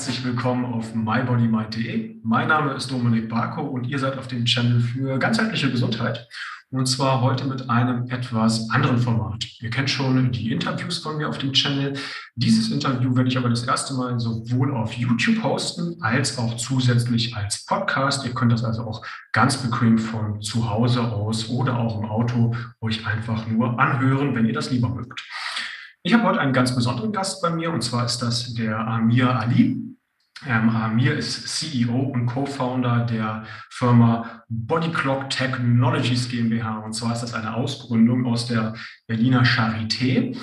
herzlich willkommen auf mybodymind.de. Mein Name ist Dominik Barko und ihr seid auf dem Channel für ganzheitliche Gesundheit. Und zwar heute mit einem etwas anderen Format. Ihr kennt schon die Interviews von mir auf dem Channel. Dieses Interview werde ich aber das erste Mal sowohl auf YouTube posten als auch zusätzlich als Podcast. Ihr könnt das also auch ganz bequem von zu Hause aus oder auch im Auto euch einfach nur anhören, wenn ihr das lieber mögt. Ich habe heute einen ganz besonderen Gast bei mir und zwar ist das der Amir Ali. Ähm, Amir ist CEO und Co-Founder der Firma Body Clock Technologies GmbH. Und zwar ist das eine Ausgründung aus der Berliner Charité.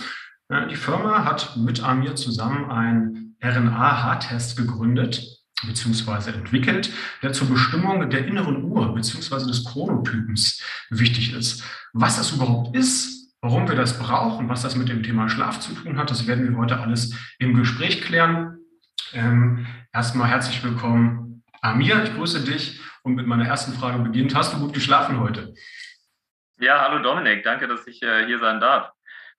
Äh, die Firma hat mit Amir zusammen einen RNA-H-Test gegründet bzw. entwickelt, der zur Bestimmung der inneren Uhr bzw. des Chronotypens wichtig ist. Was das überhaupt ist, warum wir das brauchen, was das mit dem Thema Schlaf zu tun hat, das werden wir heute alles im Gespräch klären. Ähm, erstmal herzlich willkommen, Amir. Ich grüße dich und mit meiner ersten Frage beginnt. Hast du gut geschlafen heute? Ja, hallo Dominik. Danke, dass ich äh, hier sein darf.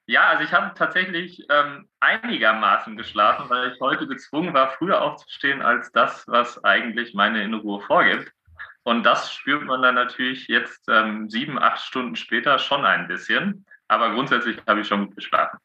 Ja, also ich habe tatsächlich ähm, einigermaßen geschlafen, weil ich heute gezwungen war, früher aufzustehen als das, was eigentlich meine innere Ruhe vorgibt. Und das spürt man dann natürlich jetzt ähm, sieben, acht Stunden später schon ein bisschen. Aber grundsätzlich habe ich schon gut geschlafen.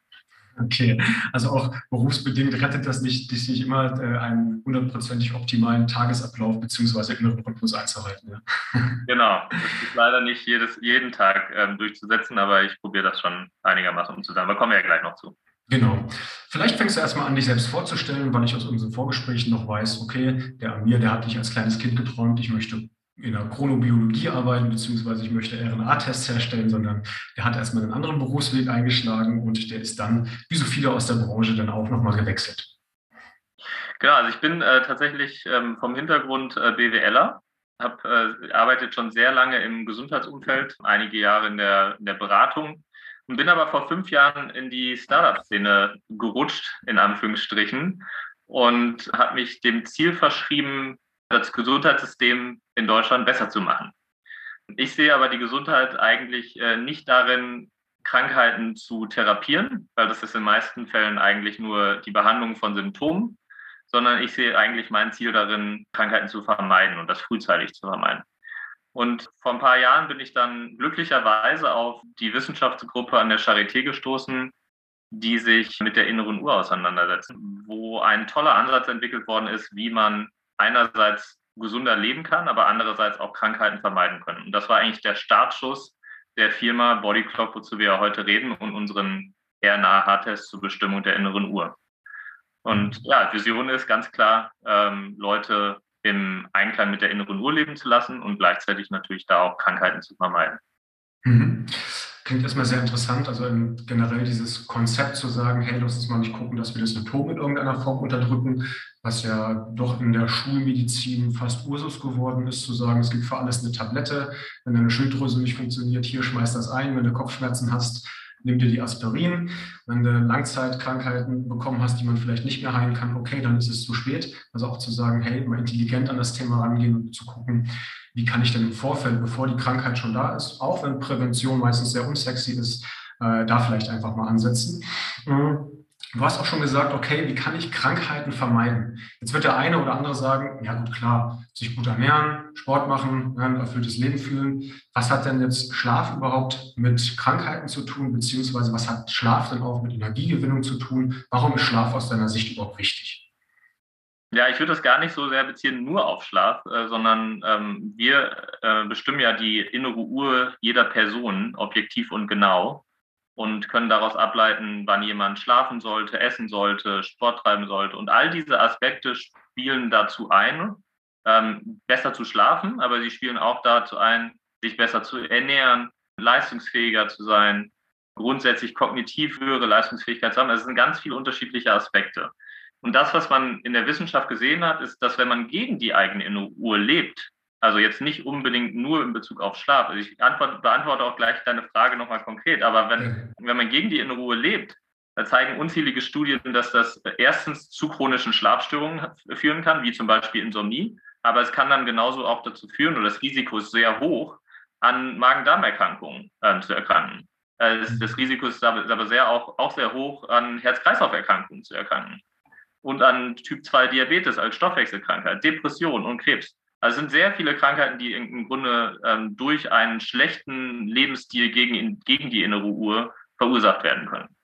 Okay, also auch berufsbedingt rettet das nicht, dich nicht immer äh, einen hundertprozentig optimalen Tagesablauf bzw. inneren Rhythmus einzuhalten. Ja. Genau, das ist leider nicht jedes, jeden Tag ähm, durchzusetzen, aber ich probiere das schon einigermaßen umzusetzen. Da kommen wir ja gleich noch zu. Genau. Vielleicht fängst du erstmal an, dich selbst vorzustellen, weil ich aus unseren Vorgesprächen noch weiß, okay, der Amir, der hat dich als kleines Kind geträumt, ich möchte in der Chronobiologie arbeiten, beziehungsweise ich möchte RNA-Tests herstellen, sondern der hat erstmal einen anderen Berufsweg eingeschlagen und der ist dann, wie so viele aus der Branche, dann auch nochmal gewechselt. Genau, also ich bin äh, tatsächlich ähm, vom Hintergrund äh, BWLer, habe äh, arbeitet schon sehr lange im Gesundheitsumfeld, einige Jahre in der, in der Beratung und bin aber vor fünf Jahren in die Startup-Szene gerutscht, in Anführungsstrichen, und habe mich dem Ziel verschrieben, das Gesundheitssystem in Deutschland besser zu machen. Ich sehe aber die Gesundheit eigentlich äh, nicht darin, Krankheiten zu therapieren, weil das ist in den meisten Fällen eigentlich nur die Behandlung von Symptomen, sondern ich sehe eigentlich mein Ziel darin, Krankheiten zu vermeiden und das frühzeitig zu vermeiden. Und vor ein paar Jahren bin ich dann glücklicherweise auf die Wissenschaftsgruppe an der Charité gestoßen, die sich mit der inneren Uhr auseinandersetzt, wo ein toller Ansatz entwickelt worden ist, wie man einerseits gesunder leben kann, aber andererseits auch Krankheiten vermeiden können. Und das war eigentlich der Startschuss der Firma Bodyclock, wozu wir ja heute reden, und unseren RNA-H-Test zur Bestimmung der inneren Uhr. Und ja, Vision ist ganz klar, ähm, Leute im Einklang mit der inneren Uhr leben zu lassen und gleichzeitig natürlich da auch Krankheiten zu vermeiden. Mhm. Klingt erstmal sehr interessant, also generell dieses Konzept zu sagen, hey, lass uns mal nicht gucken, dass wir das Symptom in irgendeiner Form unterdrücken, was ja doch in der Schulmedizin fast Ursus geworden ist, zu sagen, es gibt für alles eine Tablette, wenn deine Schilddrüse nicht funktioniert, hier schmeiß das ein, wenn du Kopfschmerzen hast, nimm dir die Aspirin. Wenn du Langzeitkrankheiten bekommen hast, die man vielleicht nicht mehr heilen kann, okay, dann ist es zu spät. Also auch zu sagen, hey, mal intelligent an das Thema rangehen und zu gucken, wie kann ich denn im Vorfeld, bevor die Krankheit schon da ist, auch wenn Prävention meistens sehr unsexy ist, äh, da vielleicht einfach mal ansetzen. Mhm. Du hast auch schon gesagt, okay, wie kann ich Krankheiten vermeiden? Jetzt wird der eine oder andere sagen, ja gut, klar, sich gut ernähren, Sport machen, ein erfülltes Leben fühlen. Was hat denn jetzt Schlaf überhaupt mit Krankheiten zu tun, beziehungsweise was hat Schlaf denn auch mit Energiegewinnung zu tun? Warum ist Schlaf aus deiner Sicht überhaupt wichtig? Ja, ich würde das gar nicht so sehr beziehen nur auf Schlaf, äh, sondern ähm, wir äh, bestimmen ja die innere Uhr jeder Person objektiv und genau und können daraus ableiten, wann jemand schlafen sollte, essen sollte, Sport treiben sollte. Und all diese Aspekte spielen dazu ein, ähm, besser zu schlafen, aber sie spielen auch dazu ein, sich besser zu ernähren, leistungsfähiger zu sein, grundsätzlich kognitiv höhere Leistungsfähigkeit zu haben. Also es sind ganz viele unterschiedliche Aspekte. Und das, was man in der Wissenschaft gesehen hat, ist, dass wenn man gegen die eigene innere Uhr lebt, also jetzt nicht unbedingt nur in Bezug auf Schlaf. Also ich antworte, beantworte auch gleich deine Frage nochmal konkret. Aber wenn, wenn man gegen die innere Ruhe lebt, da zeigen unzählige Studien, dass das erstens zu chronischen Schlafstörungen führen kann, wie zum Beispiel Insomnie. Aber es kann dann genauso auch dazu führen, oder das Risiko ist sehr hoch, an Magen-Darm-Erkrankungen äh, zu erkranken. Äh, das, das, Risiko ist aber sehr auch, auch sehr hoch, an Herz-Kreislauf-Erkrankungen zu erkranken. Und an Typ 2 Diabetes als Stoffwechselkrankheit, Depression und Krebs. Also es sind sehr viele Krankheiten, die im Grunde ähm, durch einen schlechten Lebensstil gegen, gegen die innere Uhr verursacht werden können.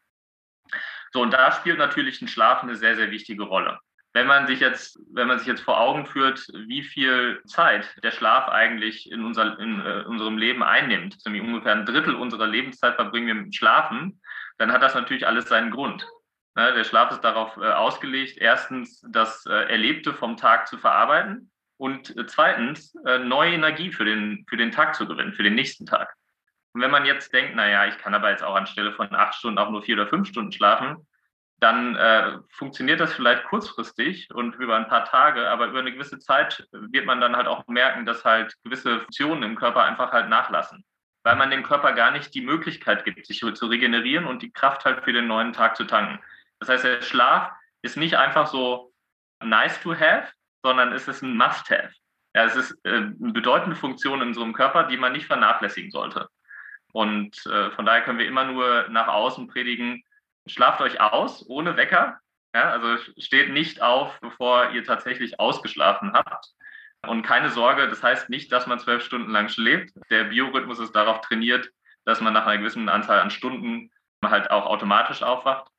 So, und da spielt natürlich ein Schlaf eine sehr, sehr wichtige Rolle. Wenn man sich jetzt, wenn man sich jetzt vor Augen führt, wie viel Zeit der Schlaf eigentlich in, unser, in äh, unserem Leben einnimmt, nämlich ungefähr ein Drittel unserer Lebenszeit verbringen wir mit Schlafen, dann hat das natürlich alles seinen Grund. Ne, der Schlaf ist darauf äh, ausgelegt, erstens das äh, Erlebte vom Tag zu verarbeiten und äh, zweitens neue Energie für den, für den Tag zu gewinnen, für den nächsten Tag. Und wenn man jetzt denkt, naja, ich kann aber jetzt auch anstelle von acht Stunden auch nur vier oder fünf Stunden schlafen, dann äh, funktioniert das vielleicht kurzfristig und über ein paar Tage, aber über eine gewisse Zeit wird man dann halt auch merken, dass halt gewisse Funktionen im Körper einfach halt nachlassen, weil man dem Körper gar nicht die Möglichkeit gibt, sich zu regenerieren und die Kraft halt für den neuen Tag zu tanken. Das heißt, der Schlaf ist nicht einfach so nice to have, sondern es ist ein Must-have. Ja, es ist äh, eine bedeutende Funktion in unserem Körper, die man nicht vernachlässigen sollte. Und äh, von daher können wir immer nur nach außen predigen, schlaft euch aus ohne Wecker. Ja, also steht nicht auf, bevor ihr tatsächlich ausgeschlafen habt. Und keine Sorge, das heißt nicht, dass man zwölf Stunden lang schläft. Der Biorhythmus ist darauf trainiert, dass man nach einer gewissen Anzahl an Stunden halt auch automatisch aufwacht.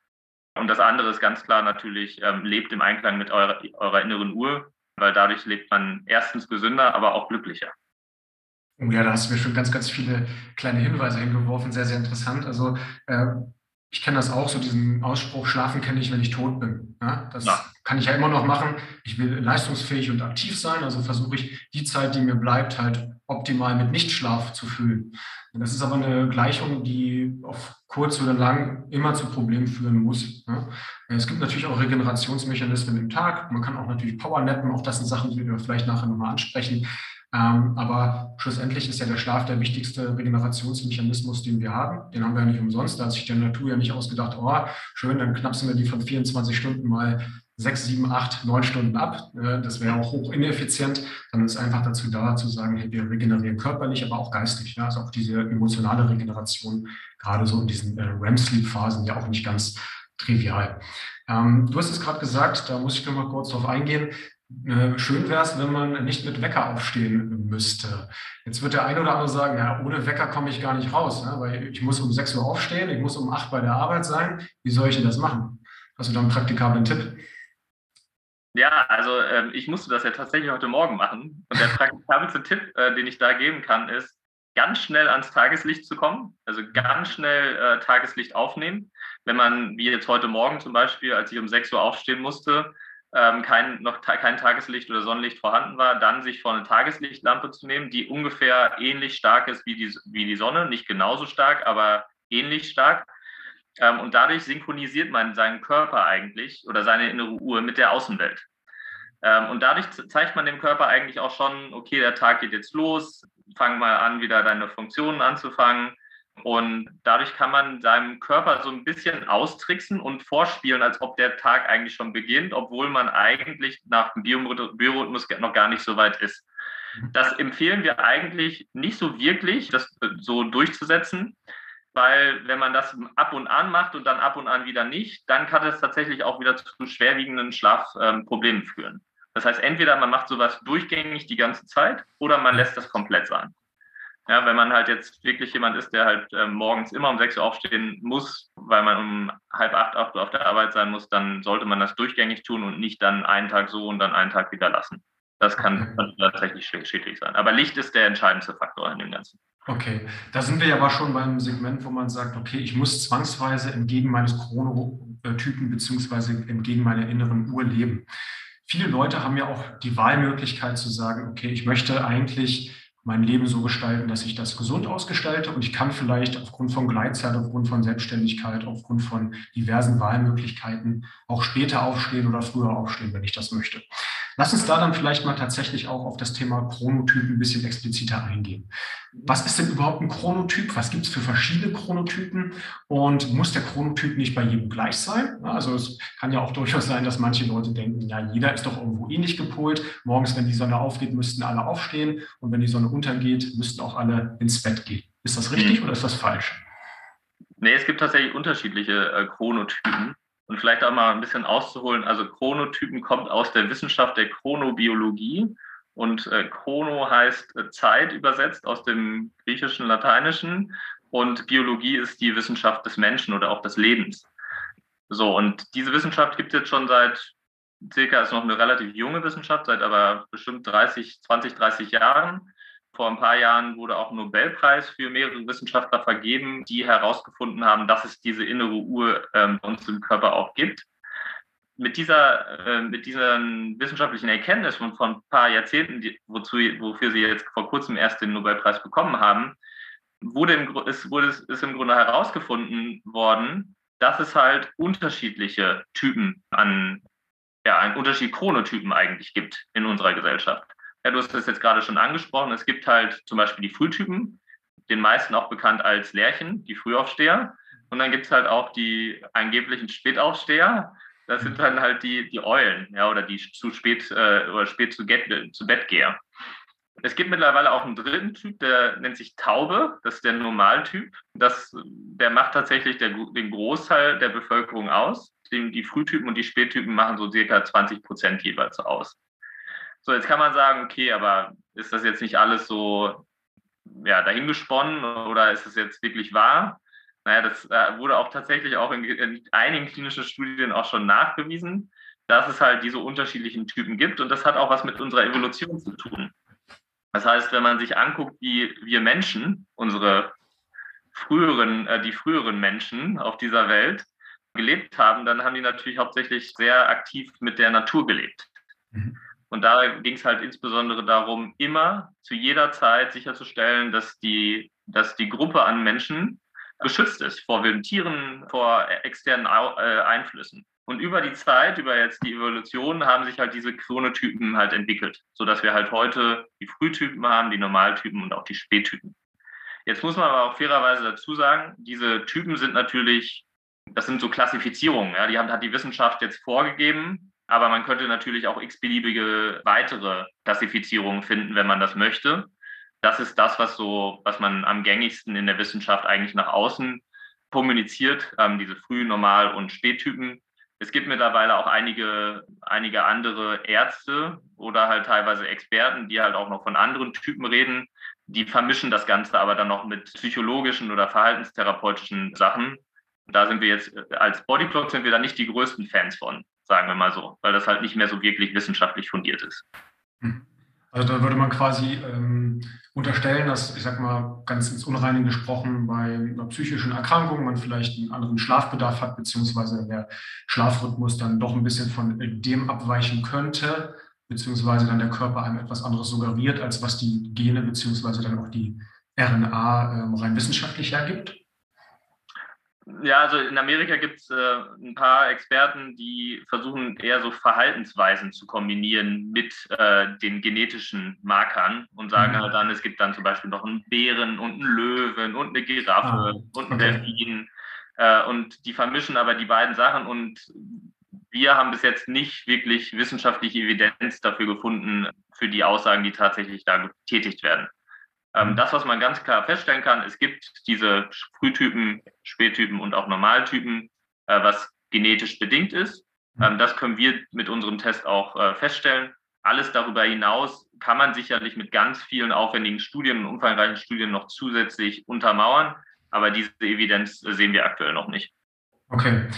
Und das andere ist ganz klar natürlich, ähm, lebt im Einklang mit eurer, eurer inneren Uhr, weil dadurch lebt man erstens gesünder, aber auch glücklicher. Oh ja, da hast du mir schon ganz, ganz viele kleine Hinweise hingeworfen. Sehr, sehr interessant. Also äh, ich kenne das auch, so diesen Ausspruch, schlafen kenne ich, wenn ich tot bin. Ja, das ja. kann ich ja immer noch machen. Ich will leistungsfähig und aktiv sein, also versuche ich die Zeit, die mir bleibt, halt optimal mit Nichtschlaf zu füllen. Das ist aber eine Gleichung, die auf kurz oder lang immer zu Problemen führen muss. Ja. Es gibt natürlich auch Regenerationsmechanismen im Tag. Man kann auch natürlich Powernappen, auch das sind Sachen, die wir vielleicht nachher nochmal ansprechen. Ähm, aber schlussendlich ist ja der Schlaf der wichtigste Regenerationsmechanismus, den wir haben. Den haben wir ja nicht umsonst. Da hat sich der Natur ja nicht ausgedacht, oh, schön, dann knapsen wir die von 24 Stunden mal sechs, sieben, acht, neun Stunden ab. Äh, das wäre auch hoch ineffizient. Dann ist einfach dazu da, zu sagen, hey, wir regenerieren körperlich, aber auch geistig. Ja? Also auch diese emotionale Regeneration, gerade so in diesen äh, REM-Sleep-Phasen, ja auch nicht ganz trivial. Ähm, du hast es gerade gesagt, da muss ich noch mal kurz drauf eingehen. Äh, schön wäre es, wenn man nicht mit Wecker aufstehen müsste. Jetzt wird der eine oder andere sagen, ja, ohne Wecker komme ich gar nicht raus, ne? weil ich muss um 6 Uhr aufstehen, ich muss um 8 bei der Arbeit sein. Wie soll ich denn das machen? Hast du da einen praktikablen Tipp? Ja, also ähm, ich musste das ja tatsächlich heute Morgen machen. Und der praktikabelste Tipp, äh, den ich da geben kann, ist, ganz schnell ans Tageslicht zu kommen, also ganz schnell äh, Tageslicht aufnehmen. Wenn man, wie jetzt heute Morgen zum Beispiel, als ich um 6 Uhr aufstehen musste, ähm, kein, noch ta kein Tageslicht oder Sonnenlicht vorhanden war, dann sich vor eine Tageslichtlampe zu nehmen, die ungefähr ähnlich stark ist wie die, wie die Sonne, nicht genauso stark, aber ähnlich stark. Ähm, und dadurch synchronisiert man seinen Körper eigentlich oder seine innere Uhr mit der Außenwelt. Ähm, und dadurch zeigt man dem Körper eigentlich auch schon, okay, der Tag geht jetzt los, fang mal an, wieder deine Funktionen anzufangen. Und dadurch kann man seinem Körper so ein bisschen austricksen und vorspielen, als ob der Tag eigentlich schon beginnt, obwohl man eigentlich nach dem Biorhythmus noch gar nicht so weit ist. Das empfehlen wir eigentlich nicht so wirklich, das so durchzusetzen, weil wenn man das ab und an macht und dann ab und an wieder nicht, dann kann es tatsächlich auch wieder zu schwerwiegenden Schlafproblemen führen. Das heißt, entweder man macht sowas durchgängig die ganze Zeit oder man lässt das komplett sein. Ja, wenn man halt jetzt wirklich jemand ist, der halt äh, morgens immer um sechs Uhr aufstehen muss, weil man um halb acht, acht Uhr auf der Arbeit sein muss, dann sollte man das durchgängig tun und nicht dann einen Tag so und dann einen Tag wieder lassen. Das kann, kann tatsächlich schädlich sein. Aber Licht ist der entscheidendste Faktor in dem Ganzen. Okay, da sind wir ja aber schon beim Segment, wo man sagt, okay, ich muss zwangsweise entgegen meines Chronotypen beziehungsweise entgegen meiner inneren Uhr leben. Viele Leute haben ja auch die Wahlmöglichkeit zu sagen, okay, ich möchte eigentlich mein Leben so gestalten, dass ich das gesund ausgestalte und ich kann vielleicht aufgrund von Gleitzeit, aufgrund von Selbstständigkeit, aufgrund von diversen Wahlmöglichkeiten auch später aufstehen oder früher aufstehen, wenn ich das möchte. Lass uns da dann vielleicht mal tatsächlich auch auf das Thema Chronotyp ein bisschen expliziter eingehen. Was ist denn überhaupt ein Chronotyp? Was gibt es für verschiedene Chronotypen? Und muss der Chronotyp nicht bei jedem gleich sein? Also es kann ja auch durchaus sein, dass manche Leute denken, ja, jeder ist doch irgendwo ähnlich gepolt. Morgens, wenn die Sonne aufgeht, müssten alle aufstehen. Und wenn die Sonne untergeht, müssten auch alle ins Bett gehen. Ist das richtig mhm. oder ist das falsch? Nee, es gibt tatsächlich unterschiedliche äh, Chronotypen. Und vielleicht auch mal ein bisschen auszuholen, also Chronotypen kommt aus der Wissenschaft der Chronobiologie und äh, Chrono heißt äh, Zeit übersetzt aus dem griechischen, lateinischen und Biologie ist die Wissenschaft des Menschen oder auch des Lebens. So, und diese Wissenschaft gibt es jetzt schon seit circa, ist noch eine relativ junge Wissenschaft, seit aber bestimmt 30, 20, 30 Jahren. Vor ein paar Jahren wurde auch ein Nobelpreis für mehrere Wissenschaftler vergeben, die herausgefunden haben, dass es diese innere Uhr ähm, uns im Körper auch gibt. Mit dieser, äh, mit diesen wissenschaftlichen Erkenntnissen von ein paar Jahrzehnten, die, wozu, wofür Sie jetzt vor kurzem erst den Nobelpreis bekommen haben, wurde im, ist, wurde, ist im Grunde herausgefunden worden, dass es halt unterschiedliche Typen an, ja, einen Unterschied Chronotypen eigentlich gibt in unserer Gesellschaft. Ja, du hast das jetzt gerade schon angesprochen. Es gibt halt zum Beispiel die Frühtypen, den meisten auch bekannt als Lerchen, die Frühaufsteher. Und dann gibt es halt auch die angeblichen Spätaufsteher. Das sind dann halt die, die Eulen, ja, oder die zu spät äh, oder spät zu, get, zu Bett. Es gibt mittlerweile auch einen dritten Typ, der nennt sich Taube. Das ist der Normaltyp. Das, der macht tatsächlich der, den Großteil der Bevölkerung aus. Die, die Frühtypen und die Spättypen machen so circa 20 Prozent jeweils aus. So, jetzt kann man sagen, okay, aber ist das jetzt nicht alles so ja, dahingesponnen oder ist es jetzt wirklich wahr? Naja, das äh, wurde auch tatsächlich auch in, in einigen klinischen Studien auch schon nachgewiesen, dass es halt diese unterschiedlichen Typen gibt und das hat auch was mit unserer Evolution zu tun. Das heißt, wenn man sich anguckt, wie wir Menschen, unsere früheren, äh, die früheren Menschen auf dieser Welt gelebt haben, dann haben die natürlich hauptsächlich sehr aktiv mit der Natur gelebt. Mhm. Und da ging es halt insbesondere darum, immer zu jeder Zeit sicherzustellen, dass die, dass die Gruppe an Menschen geschützt ist vor wilden Tieren, vor externen äh, Einflüssen. Und über die Zeit, über jetzt die Evolution, haben sich halt diese Chronotypen halt entwickelt, sodass wir halt heute die Frühtypen haben, die Normaltypen und auch die Spättypen. Jetzt muss man aber auch fairerweise dazu sagen, diese Typen sind natürlich, das sind so Klassifizierungen, ja, die hat die Wissenschaft jetzt vorgegeben, aber man könnte natürlich auch x-beliebige weitere Klassifizierungen finden, wenn man das möchte. Das ist das, was so, was man am gängigsten in der Wissenschaft eigentlich nach außen kommuniziert, ähm, diese Früh-, Normal- und Spättypen. Es gibt mittlerweile auch einige, einige andere Ärzte oder halt teilweise Experten, die halt auch noch von anderen Typen reden. Die vermischen das Ganze aber dann noch mit psychologischen oder verhaltenstherapeutischen Sachen. Da sind wir jetzt als Bodyclock sind wir da nicht die größten Fans von, sagen wir mal so, weil das halt nicht mehr so wirklich wissenschaftlich fundiert ist. Hm. Also da würde man quasi ähm, unterstellen, dass, ich sag mal, ganz ins Unreine gesprochen, bei einer psychischen Erkrankung man vielleicht einen anderen Schlafbedarf hat, beziehungsweise der Schlafrhythmus dann doch ein bisschen von dem abweichen könnte, beziehungsweise dann der Körper einem etwas anderes suggeriert, als was die Gene, beziehungsweise dann auch die RNA ähm, rein wissenschaftlich hergibt. Ja, also in Amerika gibt es äh, ein paar Experten, die versuchen eher so Verhaltensweisen zu kombinieren mit äh, den genetischen Markern und sagen mhm. halt dann, es gibt dann zum Beispiel noch einen Bären und einen Löwen und eine Giraffe ah, und einen okay. Delfin. Äh, und die vermischen aber die beiden Sachen und wir haben bis jetzt nicht wirklich wissenschaftliche Evidenz dafür gefunden, für die Aussagen, die tatsächlich da getätigt werden. Ähm, das, was man ganz klar feststellen kann, es gibt diese Frühtypen, Spättypen und auch Normaltypen, äh, was genetisch bedingt ist. Mhm. Ähm, das können wir mit unserem Test auch äh, feststellen. Alles darüber hinaus kann man sicherlich mit ganz vielen aufwendigen Studien und umfangreichen Studien noch zusätzlich untermauern, aber diese Evidenz sehen wir aktuell noch nicht. Okay.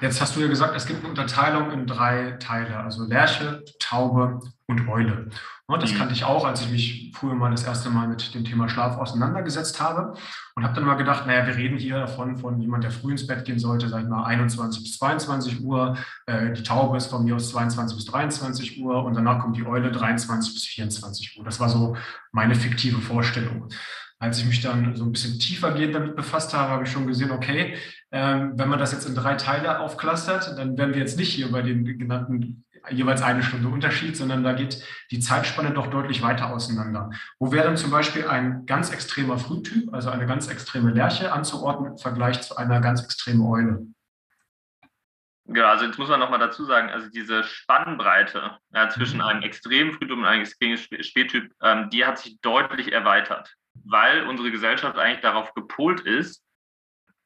Jetzt hast du ja gesagt, es gibt eine Unterteilung in drei Teile, also Lerche, Taube und Eule. Und das mhm. kannte ich auch, als ich mich früher mal das erste Mal mit dem Thema Schlaf auseinandergesetzt habe und habe dann mal gedacht, naja, wir reden hier davon von jemand, der früh ins Bett gehen sollte, sag ich mal 21 bis 22 Uhr. Äh, die Taube ist von mir aus 22 bis 23 Uhr und danach kommt die Eule 23 bis 24 Uhr. Das war so meine fiktive Vorstellung. Als ich mich dann so ein bisschen tiefergehend damit befasst habe, habe ich schon gesehen, okay, ähm, wenn man das jetzt in drei Teile aufklustert, dann wären wir jetzt nicht hier bei den genannten jeweils eine Stunde Unterschied, sondern da geht die Zeitspanne doch deutlich weiter auseinander. Wo wäre dann zum Beispiel ein ganz extremer Frühtyp, also eine ganz extreme Lerche anzuordnen im Vergleich zu einer ganz extremen Eule? Genau, also jetzt muss man nochmal dazu sagen, also diese Spannbreite ja, zwischen mhm. einem extremen Frühtyp und einem extremen Spättyp, ähm, die hat sich deutlich erweitert weil unsere Gesellschaft eigentlich darauf gepolt ist,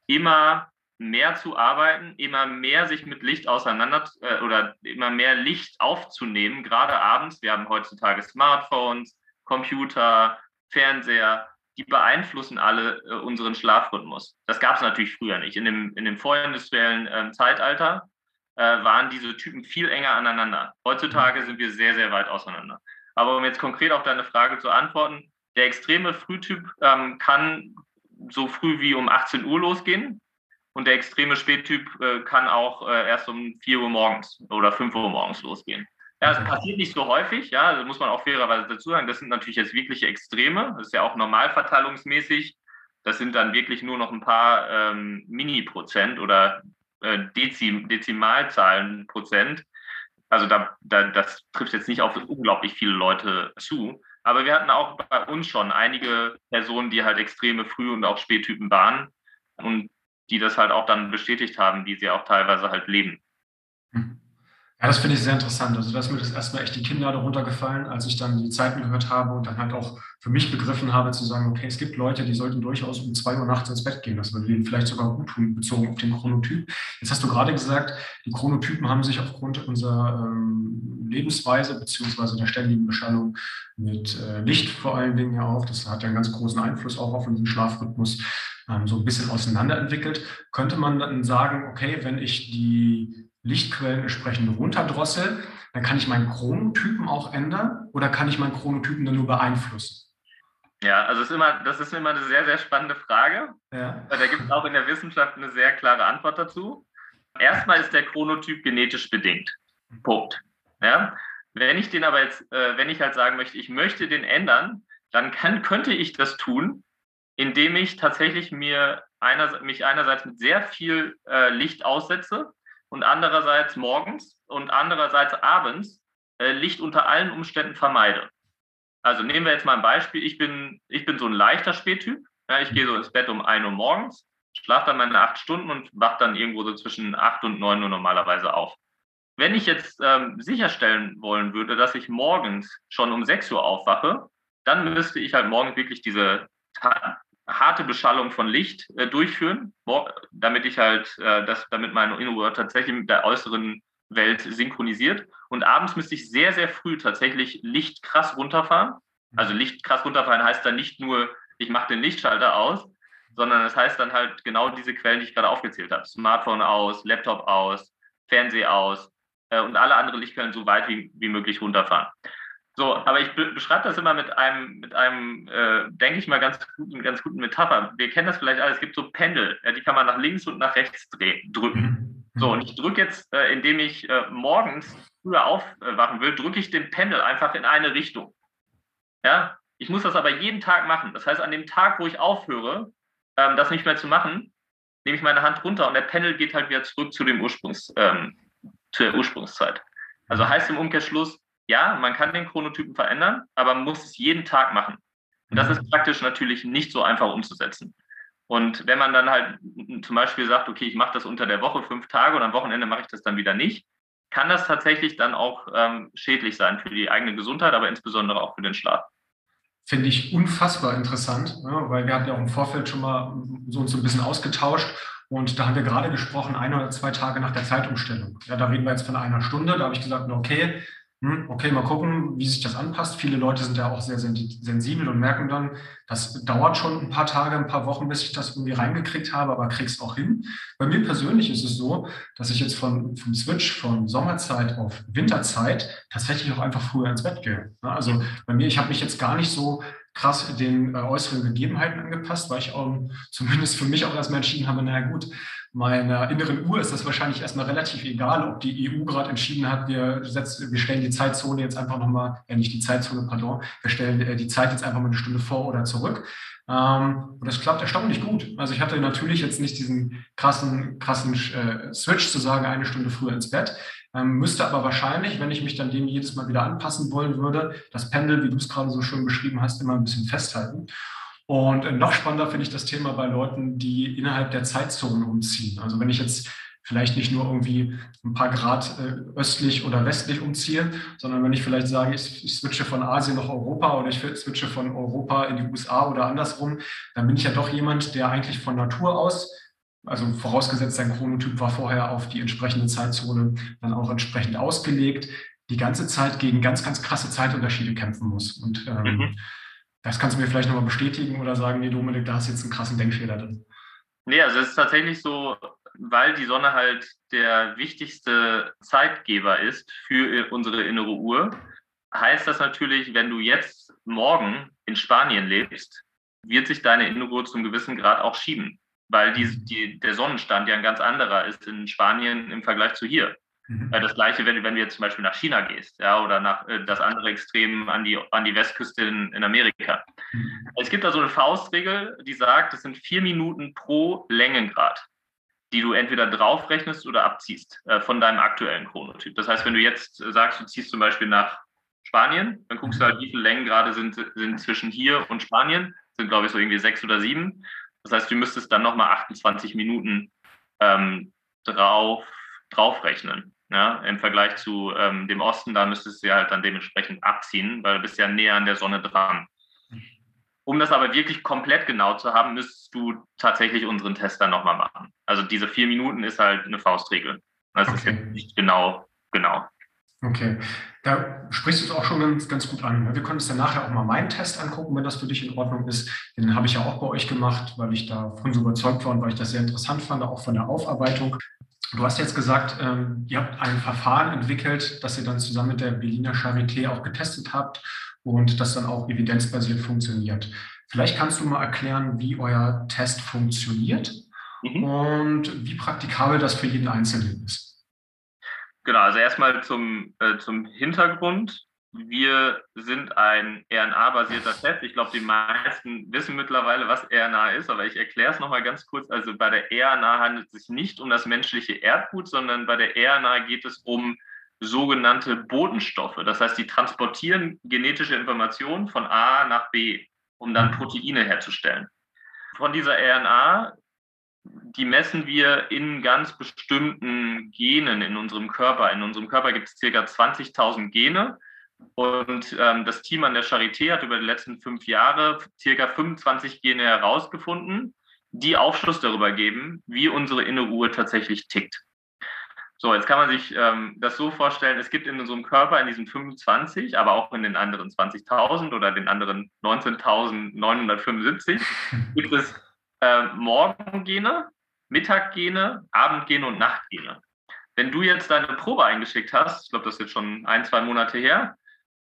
immer mehr zu arbeiten, immer mehr sich mit Licht auseinander äh, oder immer mehr Licht aufzunehmen, gerade abends. Wir haben heutzutage Smartphones, Computer, Fernseher, die beeinflussen alle äh, unseren Schlafrhythmus. Das gab es natürlich früher nicht. In dem, in dem vorindustriellen äh, Zeitalter waren diese Typen viel enger aneinander. Heutzutage sind wir sehr, sehr weit auseinander. Aber um jetzt konkret auf deine Frage zu antworten, der extreme Frühtyp ähm, kann so früh wie um 18 Uhr losgehen. Und der extreme Spättyp äh, kann auch äh, erst um 4 Uhr morgens oder 5 Uhr morgens losgehen. Ja, es passiert nicht so häufig, ja, das muss man auch fairerweise dazu sagen. Das sind natürlich jetzt wirkliche Extreme. Das ist ja auch normalverteilungsmäßig. Das sind dann wirklich nur noch ein paar ähm, Mini-Prozent oder äh, Dezim Dezimalzahlen Prozent. Also da, da, das trifft jetzt nicht auf unglaublich viele Leute zu. Aber wir hatten auch bei uns schon einige Personen, die halt extreme Früh- und auch Spättypen waren und die das halt auch dann bestätigt haben, wie sie auch teilweise halt leben. Mhm. Ja, das finde ich sehr interessant. Also da ist mir das erstmal echt die Kinder darunter gefallen, als ich dann die Zeiten gehört habe und dann halt auch für mich begriffen habe, zu sagen, okay, es gibt Leute, die sollten durchaus um zwei Uhr nachts ins Bett gehen. Das würde ihnen vielleicht sogar gut tun, bezogen auf den Chronotyp. Jetzt hast du gerade gesagt, die Chronotypen haben sich aufgrund unserer ähm, Lebensweise beziehungsweise der ständigen Beschallung mit äh, Licht vor allen Dingen ja auch, das hat ja einen ganz großen Einfluss auch auf unseren Schlafrhythmus, ähm, so ein bisschen auseinanderentwickelt. Könnte man dann sagen, okay, wenn ich die Lichtquellen entsprechend runterdrossel, dann kann ich meinen Chronotypen auch ändern oder kann ich meinen Chronotypen dann nur beeinflussen? Ja, also ist immer, das ist immer eine sehr, sehr spannende Frage. Ja. Da gibt es auch in der Wissenschaft eine sehr klare Antwort dazu. Erstmal ist der Chronotyp genetisch bedingt. Punkt. Ja? Wenn ich den aber jetzt, äh, wenn ich halt sagen möchte, ich möchte den ändern, dann kann, könnte ich das tun, indem ich tatsächlich mir einer, mich einerseits mit sehr viel äh, Licht aussetze und andererseits morgens und andererseits abends äh, Licht unter allen Umständen vermeide. Also nehmen wir jetzt mal ein Beispiel. Ich bin, ich bin so ein leichter Spättyp. Ja, ich gehe so ins Bett um 1 Uhr morgens, schlafe dann meine acht Stunden und wache dann irgendwo so zwischen 8 und 9 Uhr normalerweise auf. Wenn ich jetzt ähm, sicherstellen wollen würde, dass ich morgens schon um 6 Uhr aufwache, dann müsste ich halt morgens wirklich diese harte Beschallung von Licht äh, durchführen, damit ich halt, äh, das, damit mein Inner tatsächlich mit der äußeren Welt synchronisiert. Und abends müsste ich sehr, sehr früh tatsächlich Licht krass runterfahren. Also Licht krass runterfahren heißt dann nicht nur, ich mache den Lichtschalter aus, sondern es das heißt dann halt genau diese Quellen, die ich gerade aufgezählt habe. Smartphone aus, Laptop aus, Fernseher aus äh, und alle anderen Lichtquellen so weit wie, wie möglich runterfahren. So, aber ich beschreibe das immer mit einem, mit einem, äh, denke ich mal, ganz guten, ganz guten Metapher. Wir kennen das vielleicht alle, es gibt so Pendel, ja, die kann man nach links und nach rechts drehen, drücken. So, und ich drücke jetzt, äh, indem ich äh, morgens früher aufwachen will, drücke ich den Pendel einfach in eine Richtung. Ja, ich muss das aber jeden Tag machen. Das heißt, an dem Tag, wo ich aufhöre, ähm, das nicht mehr zu machen, nehme ich meine Hand runter und der Pendel geht halt wieder zurück zu dem Ursprungs, ähm, zur Ursprungszeit. Also heißt im Umkehrschluss, ja, man kann den Chronotypen verändern, aber man muss es jeden Tag machen. Und das mhm. ist praktisch natürlich nicht so einfach umzusetzen. Und wenn man dann halt zum Beispiel sagt, okay, ich mache das unter der Woche fünf Tage und am Wochenende mache ich das dann wieder nicht, kann das tatsächlich dann auch ähm, schädlich sein für die eigene Gesundheit, aber insbesondere auch für den Schlaf. Finde ich unfassbar interessant, ja, weil wir hatten ja auch im Vorfeld schon mal so uns so ein bisschen ausgetauscht und da haben wir gerade gesprochen, ein oder zwei Tage nach der Zeitumstellung. Ja, da reden wir jetzt von einer Stunde. Da habe ich gesagt, okay, okay, mal gucken, wie sich das anpasst. Viele Leute sind ja auch sehr sensibel und merken dann, das dauert schon ein paar Tage, ein paar Wochen, bis ich das irgendwie reingekriegt habe, aber krieg's auch hin. Bei mir persönlich ist es so, dass ich jetzt von, vom Switch von Sommerzeit auf Winterzeit tatsächlich auch einfach früher ins Bett gehe. Also bei mir, ich habe mich jetzt gar nicht so krass den äh, äußeren Gegebenheiten angepasst, weil ich auch zumindest für mich auch erstmal entschieden habe, naja gut, meiner inneren Uhr ist das wahrscheinlich erstmal relativ egal, ob die EU gerade entschieden hat, wir, setzen, wir stellen die Zeitzone jetzt einfach nochmal, ja nicht die Zeitzone, pardon, wir stellen äh, die Zeit jetzt einfach mal eine Stunde vor oder zurück. Ähm, und das klappt erstaunlich gut. Also ich hatte natürlich jetzt nicht diesen krassen, krassen äh, Switch zu sagen, eine Stunde früher ins Bett. Ähm, müsste aber wahrscheinlich, wenn ich mich dann dem jedes Mal wieder anpassen wollen würde, das Pendel, wie du es gerade so schön beschrieben hast, immer ein bisschen festhalten. Und äh, noch spannender finde ich das Thema bei Leuten, die innerhalb der Zeitzonen umziehen. Also wenn ich jetzt vielleicht nicht nur irgendwie ein paar Grad äh, östlich oder westlich umziehe, sondern wenn ich vielleicht sage, ich, switche von Asien nach Europa oder ich switche von Europa in die USA oder andersrum, dann bin ich ja doch jemand, der eigentlich von Natur aus Also vorausgesetzt, dein Chronotyp war vorher auf die entsprechende Zeitzone dann auch entsprechend ausgelegt, die ganze Zeit gegen ganz, ganz krasse Zeitunterschiede kämpfen muss. Und ähm, mhm. Das kannst du mir vielleicht nochmal bestätigen oder sagen, nee, Dominik, da hast du jetzt einen krassen Denkfehler drin. Nee, also es ist tatsächlich so, weil die Sonne halt der wichtigste Zeitgeber ist für unsere innere Uhr, heißt das natürlich, wenn du jetzt morgen in Spanien lebst, wird sich deine innere Uhr zum gewissen Grad auch schieben, weil die, die, der Sonnenstand ja ein ganz anderer ist in Spanien im Vergleich zu hier. Mhm. Das gleiche, wenn, wenn du jetzt zum Beispiel nach China gehst, ja, oder nach äh, das andere Extrem an die, an die Westküste in, in Amerika. Mhm. Es gibt da so eine Faustregel, die sagt, es sind vier Minuten pro Längengrad, die du entweder draufrechnest oder abziehst äh, von deinem aktuellen Chronotyp. Das heißt, wenn du jetzt sagst, du ziehst zum Beispiel nach Spanien, dann guckst du halt, wie viele Längengrade sind, sind zwischen hier und Spanien, sind glaube ich so irgendwie sechs oder sieben. Das heißt, du müsstest dann nochmal 28 Minuten ähm, drauf, draufrechnen. Ja, Im Vergleich zu ähm, dem Osten, da müsstest du ja halt dann dementsprechend abziehen, weil du bist ja näher an der Sonne dran. Um das aber wirklich komplett genau zu haben, müsstest du tatsächlich unseren Test dann nochmal machen. Also diese vier Minuten ist halt eine Faustregel. Das okay. ist nicht genau, genau. Okay, da sprichst du es auch schon ganz, ganz gut an. Wir können uns dann nachher auch mal meinen Test angucken, wenn das für dich in Ordnung ist. Den habe ich ja auch bei euch gemacht, weil ich davon so überzeugt war und weil ich das sehr interessant fand, auch von der Aufarbeitung. Du hast jetzt gesagt, ähm, ihr habt ein Verfahren entwickelt, das ihr dann zusammen mit der Berliner Charité auch getestet habt und das dann auch evidenzbasiert funktioniert. Vielleicht kannst du mal erklären, wie euer Test funktioniert mhm. und wie praktikabel das für jeden Einzelnen ist. Genau, also erstmal zum, äh, zum Hintergrund wir sind ein RNA-basierter Test. Ich glaube, die meisten wissen mittlerweile, was RNA ist, aber ich erkläre es nochmal ganz kurz. Also bei der RNA handelt es sich nicht um das menschliche Erbgut, sondern bei der RNA geht es um sogenannte Botenstoffe. Das heißt, die transportieren genetische Informationen von A nach B, um dann Proteine herzustellen. Von dieser RNA, die messen wir in ganz bestimmten Genen in unserem Körper. In unserem Körper gibt es ca. 20.000 Gene und ähm, das Team an der Charité hat über die letzten fünf Jahre circa 25 Gene herausgefunden, die Aufschluss darüber geben, wie unsere innere Uhr tatsächlich tickt. So, jetzt kann man sich ähm, das so vorstellen, es gibt in unserem Körper in diesen 25, aber auch in den anderen 20.000 oder den anderen 19.975 gibt es äh, Morgengene, Mittaggene, Abendgene und Nachtgene. Wenn du jetzt deine Probe eingeschickt hast, ich glaube, das ist jetzt schon ein, zwei Monate her,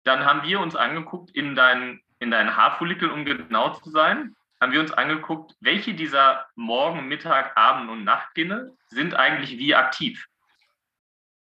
dann haben wir uns angeguckt in deinen, in deinen Haarfollikel, um genau zu sein, haben wir uns angeguckt, welche dieser Morgen, Mittag, Abend und Nachtgene sind eigentlich wie aktiv.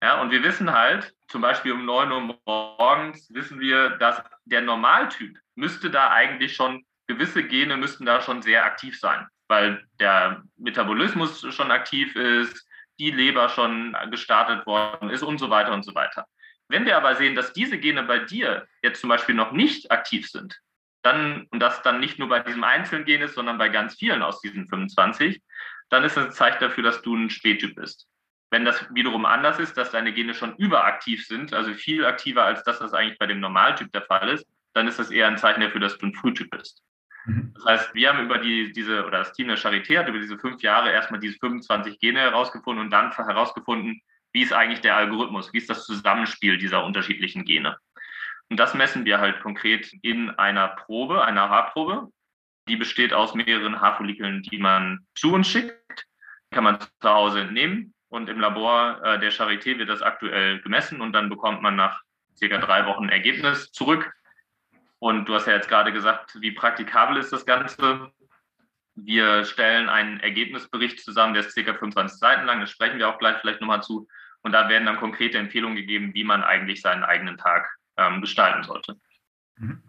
Ja, und wir wissen halt, zum Beispiel um 9 Uhr morgens wissen wir, dass der Normaltyp müsste da eigentlich schon, gewisse Gene müssten da schon sehr aktiv sein, weil der Metabolismus schon aktiv ist, die Leber schon gestartet worden ist und so weiter und so weiter. Wenn wir aber sehen, dass diese Gene bei dir jetzt zum Beispiel noch nicht aktiv sind, dann, und das dann nicht nur bei diesem einzelnen Gen ist, sondern bei ganz vielen aus diesen 25, dann ist das ein Zeichen dafür, dass du ein Spättyp bist. Wenn das wiederum anders ist, dass deine Gene schon überaktiv sind, also viel aktiver als das, was eigentlich bei dem Normaltyp der Fall ist, dann ist das eher ein Zeichen dafür, dass du ein Frühtyp bist. Mhm. Das heißt, wir haben über die, diese, oder das Team der Charité hat über diese fünf Jahre erstmal diese 25 Gene herausgefunden und dann herausgefunden, wie ist eigentlich der Algorithmus, wie ist das Zusammenspiel dieser unterschiedlichen Gene. Und das messen wir halt konkret in einer Probe, einer Haarprobe. Die besteht aus mehreren Haarfollikeln, die man zu uns schickt. Kann man zu Hause entnehmen und im Labor äh, der Charité wird das aktuell gemessen und dann bekommt man nach circa drei Wochen Ergebnis zurück. Und du hast ja jetzt gerade gesagt, wie praktikabel ist das Ganze? Wir stellen einen Ergebnisbericht zusammen, der ist circa 25 Seiten lang, das sprechen wir auch gleich vielleicht nochmal zu. Und da werden dann konkrete Empfehlungen gegeben, wie man eigentlich seinen eigenen Tag ähm, gestalten sollte. Mhm.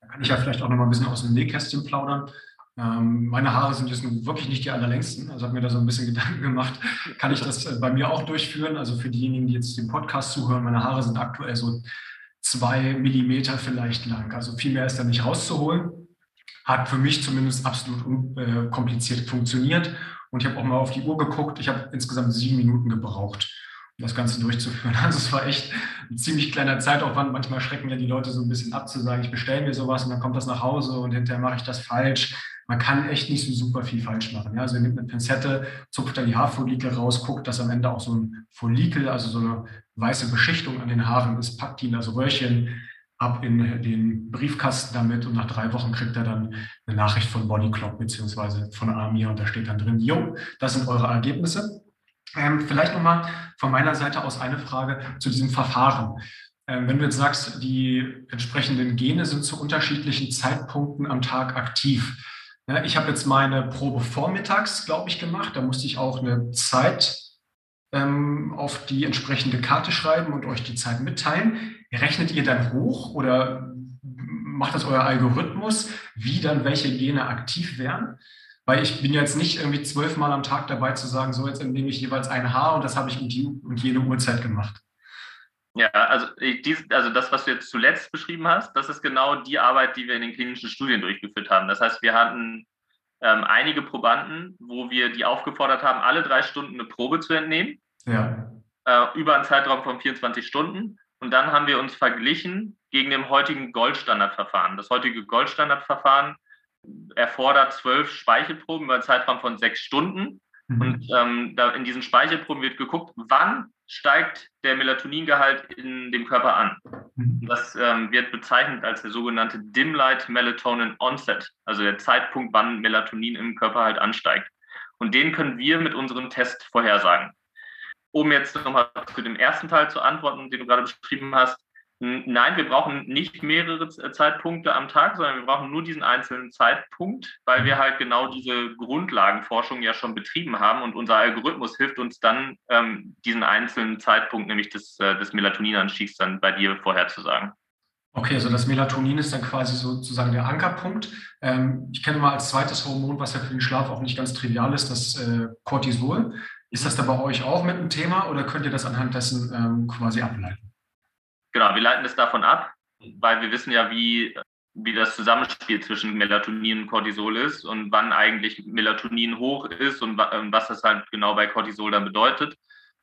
Da kann ich ja vielleicht auch noch mal ein bisschen aus dem Nähkästchen plaudern. Ähm, meine Haare sind jetzt wirklich nicht die allerlängsten, also habe mir da so ein bisschen Gedanken gemacht, kann ich das äh, bei mir auch durchführen? Also für diejenigen, die jetzt den Podcast zuhören, meine Haare sind aktuell so zwei Millimeter vielleicht lang. Also viel mehr ist da nicht rauszuholen. Hat für mich zumindest absolut unkompliziert funktioniert. Und ich habe auch mal auf die Uhr geguckt. Ich habe insgesamt sieben Minuten gebraucht. Das Ganze durchzuführen. Also es war echt ein ziemlich kleiner Zeitaufwand. Manchmal schrecken ja die Leute so ein bisschen ab zu sagen, ich bestelle mir sowas und dann kommt das nach Hause und hinterher mache ich das falsch. Man kann echt nicht so super viel falsch machen. Ja, also ihr nimmt eine Pinzette, zupft da die Haarfollikel raus, guckt, dass am Ende auch so ein Follikel, also so eine weiße Beschichtung an den Haaren ist, packt ihn also Röhrchen ab in den Briefkasten damit und nach drei Wochen kriegt er dann eine Nachricht von Bodyclock beziehungsweise von Amir und da steht dann drin, jo, das sind eure Ergebnisse. Ähm, vielleicht nochmal von meiner Seite aus eine Frage zu diesem Verfahren. Ähm, wenn du jetzt sagst, die entsprechenden Gene sind zu unterschiedlichen Zeitpunkten am Tag aktiv. Ja, ich habe jetzt meine Probe vormittags, glaube ich, gemacht. Da musste ich auch eine Zeit ähm, auf die entsprechende Karte schreiben und euch die Zeit mitteilen. Rechnet ihr dann hoch oder macht das euer Algorithmus, wie dann welche Gene aktiv wären? Weil ich bin jetzt nicht irgendwie zwölfmal am Tag dabei zu sagen, so jetzt nehme ich jeweils ein Haar und das habe ich um die und jede Uhrzeit gemacht. Ja, also, dies, also das, was du jetzt zuletzt beschrieben hast, das ist genau die Arbeit, die wir in den klinischen Studien durchgeführt haben. Das heißt, wir hatten ähm, einige Probanden, wo wir die aufgefordert haben, alle drei Stunden eine Probe zu entnehmen. Ja. Äh, über einen Zeitraum von 24 Stunden. Und dann haben wir uns verglichen gegen dem heutigen Goldstandardverfahren. Das heutige Goldstandardverfahren erfordert zwölf Speichelproben über einen Zeitraum von sechs Stunden. Mhm. Und ähm, in diesen Speichelproben wird geguckt, wann steigt der Melatoningehalt in dem Körper an. Mhm. Das ähm, wird bezeichnet als der sogenannte Dim Light Melatonin Onset, also der Zeitpunkt, wann Melatonin im Körper halt ansteigt. Und den können wir mit unserem Test vorhersagen. Um jetzt nochmal zu dem ersten Teil zu antworten, den du gerade beschrieben hast, Nein, wir brauchen nicht mehrere äh, Zeitpunkte am Tag, sondern wir brauchen nur diesen einzelnen Zeitpunkt, weil wir halt genau diese Grundlagenforschung ja schon betrieben haben und unser Algorithmus hilft uns dann, ähm, diesen einzelnen Zeitpunkt, nämlich des, äh, des Melatoninanstiegs, dann bei dir vorherzusagen. Okay, also das Melatonin ist dann quasi sozusagen der Ankerpunkt. Ähm, ich kenne mal als zweites Hormon, was ja für den Schlaf auch nicht ganz trivial ist, das äh, Cortisol. Ist das da bei euch auch mit einem Thema oder könnt ihr das anhand dessen ähm, quasi ableiten? Genau, wir leiten es davon ab, weil wir wissen ja, wie, wie das Zusammenspiel zwischen Melatonin und Cortisol ist und wann eigentlich Melatonin hoch ist und ähm, was das halt genau bei Cortisol dann bedeutet.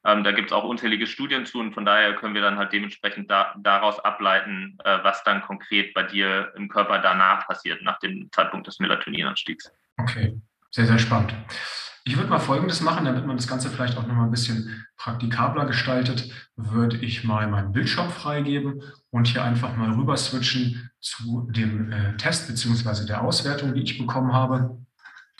Ähm, da gibt es auch unzählige Studien zu und von daher können wir dann halt dementsprechend da, daraus ableiten, äh, was dann konkret bei dir im Körper danach passiert, nach dem Zeitpunkt des Melatoninanstiegs. Okay, sehr, sehr spannend. Ich würde mal Folgendes machen, damit man das Ganze vielleicht auch noch mal ein bisschen praktikabler gestaltet, würde ich mal meinen Bildschirm freigeben und hier einfach mal rüber switchen zu dem äh, Test beziehungsweise der Auswertung, die ich bekommen habe.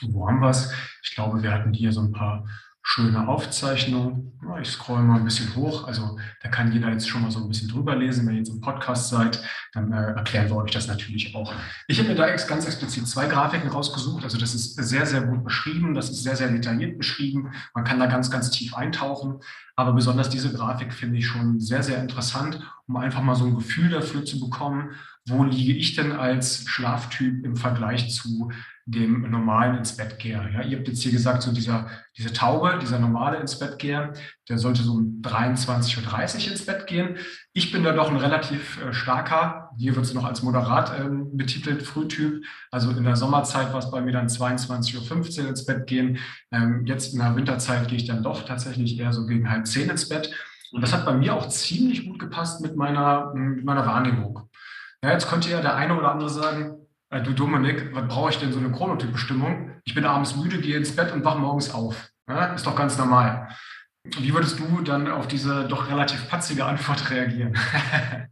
Wo haben wir es? Ich glaube, wir hatten hier so ein paar schöne Aufzeichnung. Ich scroll mal ein bisschen hoch. Also da kann jeder jetzt schon mal so ein bisschen drüber lesen. Wenn ihr jetzt im Podcast seid, dann äh, erklären wir euch das natürlich auch. Ich habe mir da ganz explizit zwei Grafiken rausgesucht. Also das ist sehr, sehr gut beschrieben. Das ist sehr, sehr detailliert beschrieben. Man kann da ganz, ganz tief eintauchen. Aber besonders diese Grafik finde ich schon sehr, sehr interessant, um einfach mal so ein Gefühl dafür zu bekommen, wo liege ich denn als Schlaftyp im Vergleich zu dem normalen ins Bett gehe. Ja, ihr habt jetzt hier gesagt, so dieser, diese Taube, dieser normale ins Bett gehe, der sollte so um 23.30 Uhr ins Bett gehen. Ich bin da doch ein relativ äh, starker, hier wird es noch als moderat ähm, betitelt, Frühtyp. Also in der Sommerzeit war es bei mir dann 22.15 Uhr ins Bett gehen. Ähm, jetzt in der Winterzeit gehe ich dann doch tatsächlich eher so gegen halb zehn ins Bett. Und das hat bei mir auch ziemlich gut gepasst mit meiner, mit meiner Wahrnehmung. Ja, jetzt könnte ja der eine oder andere sagen, äh, du Dominik, was brauche ich denn so eine Chronotypbestimmung? Ich bin abends müde, gehe ins Bett und wache morgens auf. Ja, ist doch ganz normal. Wie würdest du dann auf diese doch relativ patzige Antwort reagieren?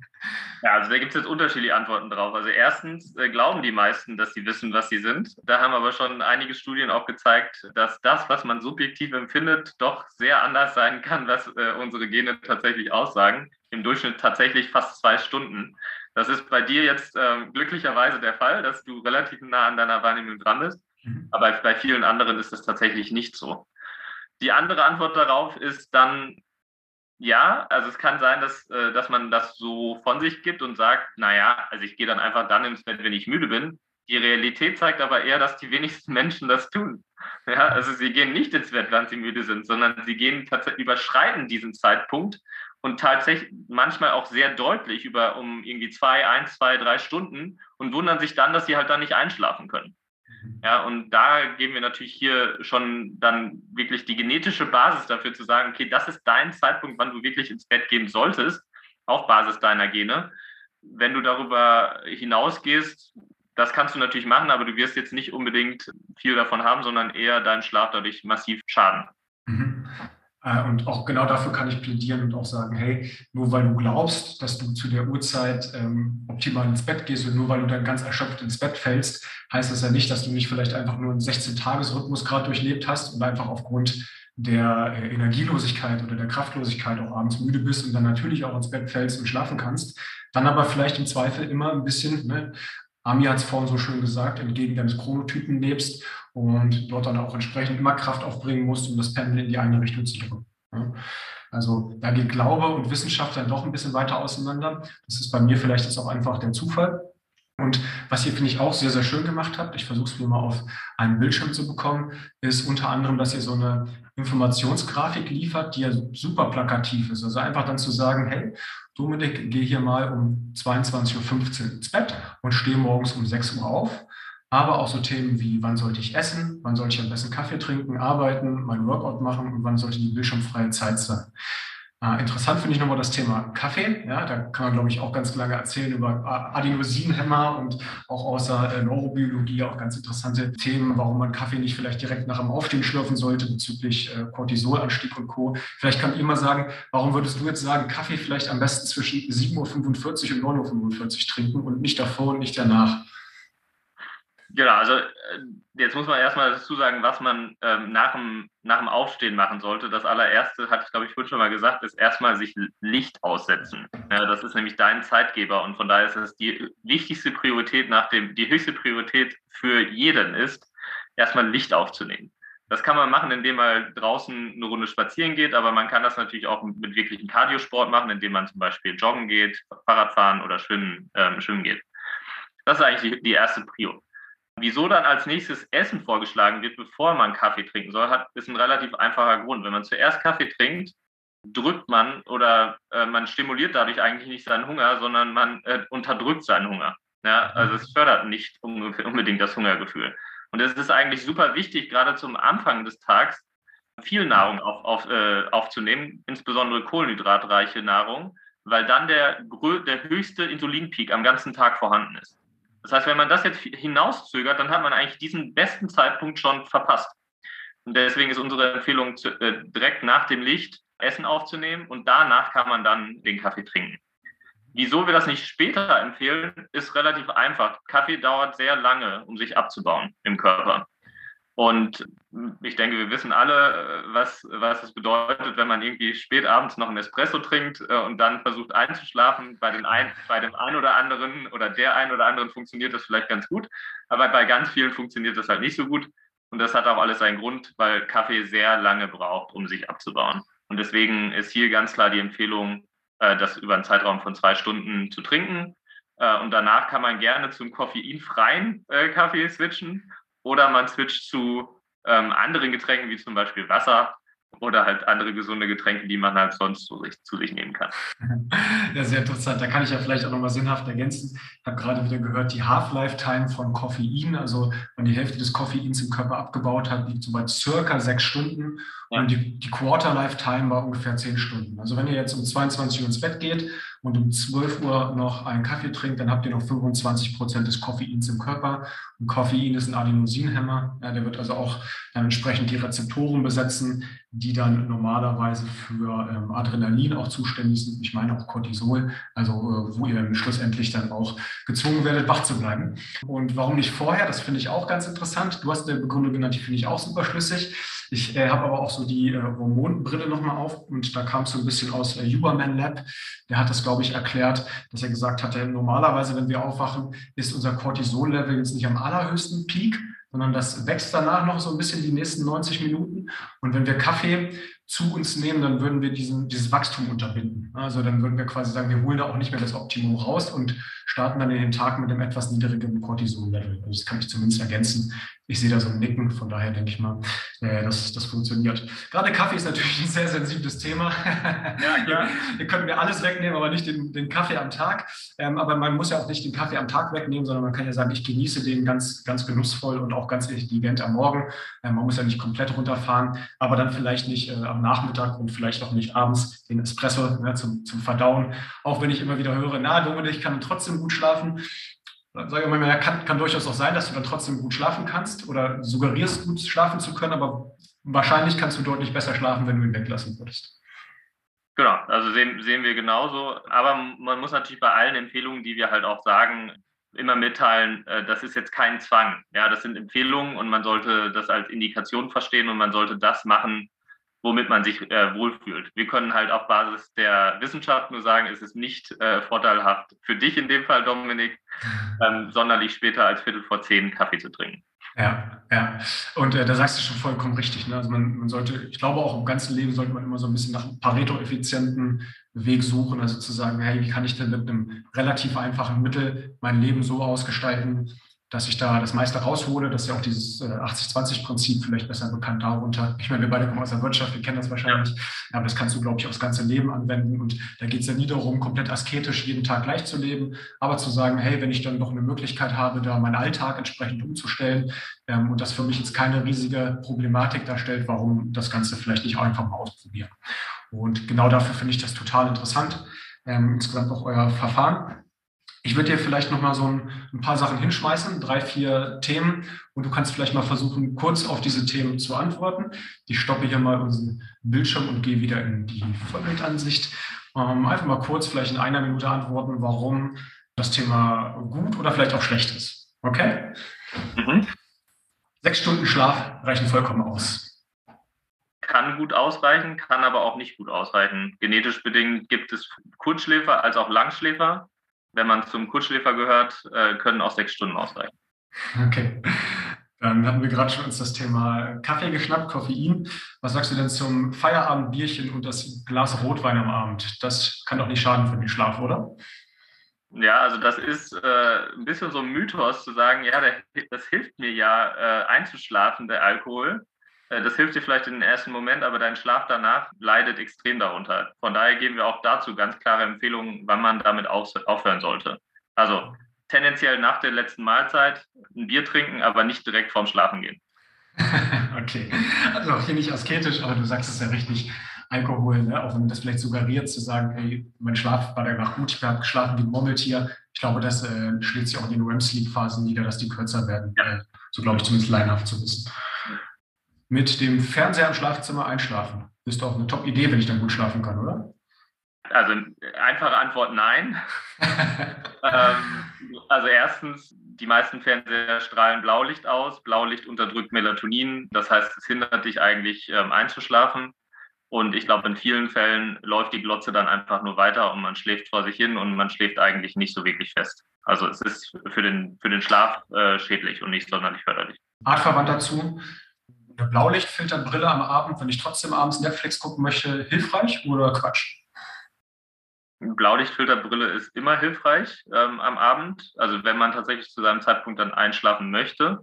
Ja, also da gibt es jetzt unterschiedliche Antworten drauf. Also erstens äh, glauben die meisten, dass sie wissen, was sie sind. Da haben aber schon einige Studien auch gezeigt, dass das, was man subjektiv empfindet, doch sehr anders sein kann, was äh, unsere Gene tatsächlich aussagen. Im Durchschnitt tatsächlich fast zwei Stunden. Das ist bei dir jetzt äh, glücklicherweise der Fall, dass du relativ nah an deiner Wahrnehmung dran bist. Mhm. Aber bei vielen anderen ist das tatsächlich nicht so. Die andere Antwort darauf ist dann, ja, also es kann sein, dass, äh, dass man das so von sich gibt und sagt, naja, also ich gehe dann einfach dann ins Bett, wenn ich müde bin. Die Realität zeigt aber eher, dass die wenigsten Menschen das tun. Ja, also sie gehen nicht ins Bett, wenn sie müde sind, sondern sie gehen tatsächlich überschreiten diesen Zeitpunkt und tatsächlich manchmal auch sehr deutlich über um irgendwie zwei, eins, zwei, drei Stunden und wundern sich dann, dass sie halt dann nicht einschlafen können. Mhm. Ja, und da geben wir natürlich hier schon dann wirklich die genetische Basis dafür zu sagen, okay, das ist dein Zeitpunkt, wann du wirklich ins Bett gehen solltest, auf Basis deiner Gene. Wenn du darüber hinausgehst, das kannst du natürlich machen, aber du wirst jetzt nicht unbedingt viel davon haben, sondern eher deinen Schlaf dadurch massiv schaden. Äh, und auch genau dafür kann ich plädieren und auch sagen, hey, nur weil du glaubst, dass du zu der Uhrzeit ähm, optimal ins Bett gehst und nur weil du dann ganz erschöpft ins Bett fällst, heißt das ja nicht, dass du nicht vielleicht einfach nur einen 16-Tages-Rhythmus gerade durchlebt hast und einfach aufgrund der äh, Energielosigkeit oder der Kraftlosigkeit auch abends müde bist und dann natürlich auch ins Bett fällst und schlafen kannst. Dann aber vielleicht im Zweifel immer ein bisschen, ne, Ami hat es vorhin so schön gesagt, entgegen deines Chronotypen lebst und dort dann auch entsprechend immer Kraft aufbringen musst, um das Pendel in die eine Richtung zu drücken. Also da geht Glaube und Wissenschaft dann doch ein bisschen weiter auseinander. Das ist bei mir vielleicht jetzt auch einfach der Zufall. Und was ihr, finde ich, auch sehr, sehr schön gemacht habt, ich versuche es mir mal auf einen Bildschirm zu bekommen, ist unter anderem, dass ihr so eine Informationsgrafik liefert, die ja super plakativ ist. Also einfach dann zu sagen, hey, Dominik, geh hier mal um 22.15 Uhr ins Bett und stehe morgens um 6 Uhr auf. Aber auch so Themen wie, wann sollte ich essen, wann sollte ich am besten Kaffee trinken, arbeiten, mein Workout machen und wann sollte die bildschirmfreie Zeit sein. Äh, interessant finde ich nochmal das Thema Kaffee. Ja, da kann man, glaube ich, auch ganz lange erzählen über Adenosinhämmer und auch außer äh, Neurobiologie auch ganz interessante Themen, warum man Kaffee nicht vielleicht direkt nach dem Aufstehen schlürfen sollte bezüglich äh, Cortisolanstieg und Co. Vielleicht kann ihr mal sagen, warum würdest du jetzt sagen, Kaffee vielleicht am besten zwischen 7.45 Uhr und 9.45 Uhr trinken und nicht davor und nicht danach? Genau, also äh, jetzt muss man erstmal dazu sagen, was man ähm, nach, dem, nach dem Aufstehen machen sollte. Das allererste, hatte ich glaube ich schon mal gesagt, ist erstmal sich Licht aussetzen. Ja, das ist nämlich dein Zeitgeber und von daher ist es die wichtigste Priorität nach dem, die höchste Priorität für jeden ist, erstmal Licht aufzunehmen. Das kann man machen, indem man draußen eine Runde spazieren geht, aber man kann das natürlich auch mit wirklichen Kardiosport machen, indem man zum Beispiel joggen geht, Fahrradfahren oder schwimmen, ähm, schwimmen geht. Das ist eigentlich die, erste Prio. Wieso dann als nächstes Essen vorgeschlagen wird, bevor man Kaffee trinken soll, hat, ist ein relativ einfacher Grund. Wenn man zuerst Kaffee trinkt, drückt man oder äh, man stimuliert dadurch eigentlich nicht seinen Hunger, sondern man äh, unterdrückt seinen Hunger. Ja? Also es fördert nicht unbedingt das Hungergefühl. Und es ist eigentlich super wichtig, gerade zum Anfang des Tages viel Nahrung auf, auf, äh, aufzunehmen, insbesondere kohlenhydratreiche Nahrung, weil dann der, der höchste Insulinpeak am ganzen Tag vorhanden ist. Das heißt, wenn man das jetzt hinauszögert, dann hat man eigentlich diesen besten Zeitpunkt schon verpasst. Und deswegen ist unsere Empfehlung, zu, äh, direkt nach dem Licht Essen aufzunehmen und danach kann man dann den Kaffee trinken. Wieso wir das nicht später empfehlen, ist relativ einfach. Kaffee dauert sehr lange, um sich abzubauen im Körper. Und ich denke, wir wissen alle, was, was es bedeutet, wenn man irgendwie spät abends noch einen Espresso trinkt äh, und dann versucht einzuschlafen. Bei, den ein, bei dem einen oder anderen oder der einen oder anderen funktioniert das vielleicht ganz gut, aber bei ganz vielen funktioniert das halt nicht so gut. Und das hat auch alles seinen Grund, weil Kaffee sehr lange braucht, um sich abzubauen. Und deswegen ist hier ganz klar die Empfehlung, äh, das über einen Zeitraum von zwei Stunden zu trinken. Äh, und danach kann man gerne zum koffeinfreien Kaffee switchen oder man switcht zu ähm, anderen Getränken, wie zum Beispiel Wasser oder halt andere gesunde Getränke, die man halt sonst zu sich, zu sich nehmen kann. Ja, sehr interessant. Da kann ich ja vielleicht auch nochmal sinnhaft ergänzen. Ich habe gerade wieder gehört, die Half-Life-Time von Koffein, also wenn die Hälfte des Koffeins im Körper abgebaut hat, liegt so bei circa sechs Stunden. Ja. Und die, die Quarter-Life-Time war ungefähr zehn Stunden. Also wenn ihr jetzt um 22 Uhr ins Bett geht und um 12 Uhr noch einen Kaffee trinkt, dann habt ihr noch 25 Prozent des Koffeins im Körper. Und Koffein ist ein Adenosinhemmer. Ja, der wird also auch dann entsprechend die Rezeptoren besetzen, die dann normalerweise für ähm, Adrenalin auch zuständig sind. Ich meine auch Cortisol, also äh, wo ihr schlussendlich dann auch gezwungen werdet, wach zu bleiben. Und warum nicht vorher? Das finde ich auch ganz interessant. Du hast eine Begründung genannt, die finde ich auch super schlüssig. Ich äh, habe aber auch so die äh, Hormonbrille nochmal auf und da kam es so ein bisschen aus äh, Huberman Lab. Der hat das, glaube ich, erklärt, dass er gesagt hatte, normalerweise, wenn wir aufwachen, ist unser Cortisol-Level jetzt nicht am allerhöchsten Peak, sondern das wächst danach noch so ein bisschen die nächsten 90 Minuten. Und wenn wir Kaffee zu uns nehmen, dann würden wir diesen, dieses Wachstum unterbinden. Also dann würden wir quasi sagen, wir holen da auch nicht mehr das Optimum raus und starten dann in den Tag mit einem etwas niedrigeren Cortisol-Level. Also das kann ich zumindest ergänzen. Ich sehe da so ein Nicken, von daher denke ich mal, äh, dass das funktioniert. Gerade Kaffee ist natürlich ein sehr sensibles Thema. Ja, ja. Ihr könnt mir alles wegnehmen, aber nicht den, den Kaffee am Tag. Ähm, aber man muss ja auch nicht den Kaffee am Tag wegnehmen, sondern man kann ja sagen, ich genieße den ganz, ganz genussvoll und auch ganz intelligent am Morgen. Ähm, man muss ja nicht komplett runterfahren, aber dann vielleicht nicht äh, am Nachmittag und vielleicht auch nicht abends den Espresso ne, zum, zum Verdauen. Auch wenn ich immer wieder höre, na, Dominik, kann trotzdem gut schlafen. Dann sage ich immer, ja, kann, kann durchaus auch sein, dass du dann trotzdem gut schlafen kannst oder suggerierst, gut schlafen zu können, aber wahrscheinlich kannst du deutlich besser schlafen, wenn du ihn weglassen würdest. Genau, also sehen, sehen wir genauso. Aber man muss natürlich bei allen Empfehlungen, die wir halt auch sagen, immer mitteilen, äh, das ist jetzt kein Zwang. Ja, das sind Empfehlungen und man sollte das als Indikation verstehen und man sollte das machen, womit man sich äh, wohlfühlt. Wir können halt auf Basis der Wissenschaft nur sagen, es ist nicht äh, vorteilhaft für dich in dem Fall, Dominik, ähm, sonderlich später als Viertel vor zehn Kaffee zu trinken. Ja, ja. Und äh, da sagst du schon vollkommen richtig. Ne? Also man, man sollte, ich glaube auch im ganzen Leben sollte man immer so ein bisschen nach einem Pareto-effizienten Weg suchen, also zu sagen, hey, wie kann ich denn mit einem relativ einfachen Mittel mein Leben so ausgestalten, dass ich da das meiste raushole. Das ist ja auch dieses 80-20-Prinzip vielleicht besser bekannt darunter. Ich meine, wir beide kommen aus der Wirtschaft, wir kennen das wahrscheinlich. Ja. Aber das kannst du, glaube ich, aufs ganze Leben anwenden. Und da geht es ja nie darum, komplett asketisch jeden Tag gleich zu leben, aber zu sagen, hey, wenn ich dann noch eine Möglichkeit habe, da meinen Alltag entsprechend umzustellen ähm, und das für mich jetzt keine riesige Problematik darstellt, warum das Ganze vielleicht nicht einfach mal ausprobieren. Und genau dafür finde ich das total interessant. Ähm, insgesamt auch euer Verfahren. Ich würde dir vielleicht noch mal so ein, ein, paar Sachen hinschmeißen, drei, vier Themen, und du kannst vielleicht mal versuchen, kurz auf diese Themen zu antworten. Ich stoppe hier mal unseren Bildschirm und gehe wieder in die Vollbildansicht. Ähm, einfach mal kurz, vielleicht in einer Minute antworten, warum das Thema gut oder vielleicht auch schlecht ist. Okay? Mhm. Sechs Stunden Schlaf reichen vollkommen aus. Kann gut ausreichen, kann aber auch nicht gut ausreichen. Genetisch bedingt gibt es Kurzschläfer als auch Langschläfer wenn man zum Kurzschläfer gehört, äh, können auch sechs Stunden ausreichen. Okay. Dann hatten wir gerade schon uns das Thema Kaffee geschnappt, Koffein. Was sagst du denn zum Feierabendbierchen und das Glas Rotwein am Abend? Das kann doch nicht schaden für den Schlaf, oder? Ja, also das ist äh, ein bisschen so ein Mythos zu sagen, ja, der, das hilft mir ja äh, einzuschlafen, der Alkohol. Äh, das hilft dir vielleicht in den ersten Moment, aber dein Schlaf danach leidet extrem darunter. Von daher geben wir auch dazu ganz klare Empfehlungen, wann man damit aufhören sollte. Also tendenziell nach der letzten Mahlzeit ein Bier trinken, aber nicht direkt vorm Schlafen gehen. okay, also auch hier nicht asketisch, aber du sagst es ja richtig. Alkohol, ne? auch wenn man das vielleicht suggeriert, zu sagen, hey, mein Schlaf war danach gut, ich habe geschlafen wie ein Murmeltier. Ich glaube, das äh, schlägt sich auch in den REM-Sleep-Phasen nieder, dass die kürzer werden. Ja. So glaube ich zumindest leinhaft zu wissen mit dem Fernseher im Schlafzimmer einschlafen. Ist doch eine Top-Idee, wenn ich dann gut schlafen kann, oder? Also einfache Antwort nein. ähm, also erstens, die meisten Fernseher strahlen Blaulicht aus. Blaulicht unterdrückt Melatonin. Das heißt, es hindert dich eigentlich ähm, einzuschlafen. Und ich glaube, in vielen Fällen läuft die Glotze dann einfach nur weiter und man schläft vor sich hin und man schläft eigentlich nicht so wirklich fest. Also es ist für den, für den Schlaf äh, schädlich und nicht sonderlich förderlich. Artverwandt dazu, eine Blaulichtfilterbrille am Abend, wenn ich trotzdem abends Netflix gucken möchte, hilfreich oder Quatsch? Blaulichtfilterbrille ist immer hilfreich ähm, am Abend, also wenn man tatsächlich zu seinem Zeitpunkt dann einschlafen möchte,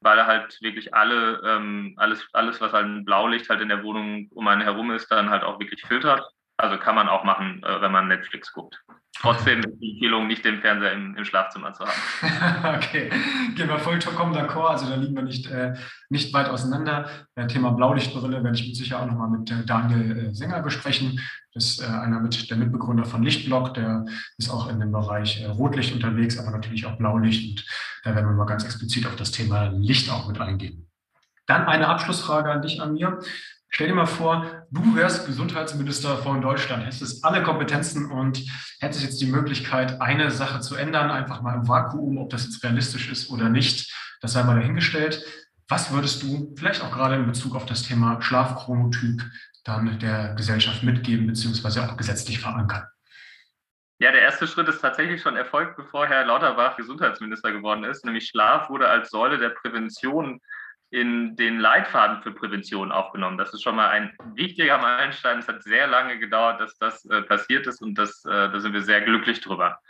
weil halt wirklich alle, ähm, alles, alles, was halt ein Blaulicht halt in der Wohnung um einen herum ist, dann halt auch wirklich filtert. Also kann man auch machen, äh, wenn man Netflix guckt. Trotzdem die Empfehlung, nicht den Fernseher im, im Schlafzimmer zu haben. okay, gehen wir vollkommen d'accord. Also da liegen wir nicht, äh, nicht weit auseinander. Äh, Thema Blaulichtbrille werde ich mit Sicherheit auch nochmal mit äh, Daniel äh, Sänger besprechen. Das ist äh, einer mit der Mitbegründer von Lichtblock, der ist auch in dem Bereich Rotlicht unterwegs, aber natürlich auch Blaulicht. Und da werden wir mal ganz explizit auf das Thema Licht auch mit eingehen. Dann eine Abschlussfrage an dich, Amir. Stell dir mal vor, du wärst Gesundheitsminister von Deutschland, hättest alle Kompetenzen und hättest jetzt die Möglichkeit, eine Sache zu ändern, einfach mal im Vakuum, ob das jetzt realistisch ist oder nicht, das sei mal dahingestellt. Was würdest du vielleicht auch gerade in Bezug auf das Thema Schlafchronotyp dann der Gesellschaft mitgeben, beziehungsweise auch gesetzlich verankern? Ja, der erste Schritt ist tatsächlich schon erfolgt, bevor Herr Lauterbach Gesundheitsminister geworden ist, nämlich Schlaf wurde als Säule der Prävention in den Leitfaden für Prävention aufgenommen. Das ist schon mal ein wichtiger Meilenstein. Es hat sehr lange gedauert, dass das äh, passiert ist und das, äh, da sind wir sehr glücklich drüber.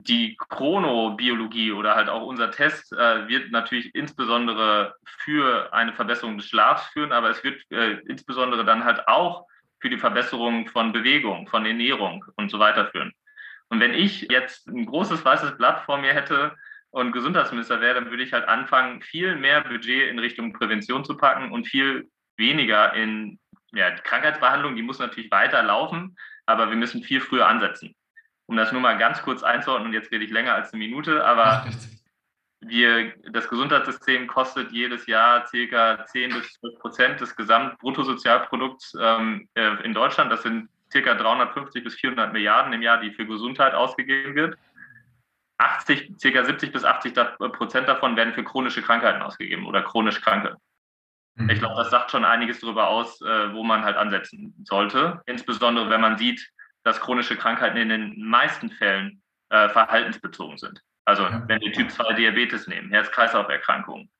Die Chronobiologie oder halt auch unser Test äh, wird natürlich insbesondere für eine Verbesserung des Schlafs führen, aber es wird äh, insbesondere dann halt auch für die Verbesserung von Bewegung, von Ernährung und so weiter führen. Und wenn ich jetzt ein großes weißes Blatt vor mir hätte, und Gesundheitsminister wäre, dann würde ich halt anfangen, viel mehr Budget in Richtung Prävention zu packen und viel weniger in ja, die Krankheitsbehandlung. Die muss natürlich weiter laufen, aber wir müssen viel früher ansetzen. Um das nur mal ganz kurz einzuordnen, und jetzt rede ich länger als eine Minute, aber wir, das Gesundheitssystem kostet jedes Jahr circa 10 bis 12 Prozent des Gesamtbruttosozialprodukts ähm, äh, in Deutschland. Das sind circa 350 bis 400 Milliarden im Jahr, die für Gesundheit ausgegeben wird. 80, circa 70 bis 80 Prozent davon werden für chronische Krankheiten ausgegeben oder chronisch Kranke. Mhm. Ich glaube, das sagt schon einiges darüber aus, äh, wo man halt ansetzen sollte. Insbesondere, wenn man sieht, dass chronische Krankheiten in den meisten Fällen äh, verhaltensbezogen sind. Also ja. wenn wir Typ 2 Diabetes nehmen, Herz-Kreislauf-Erkrankungen,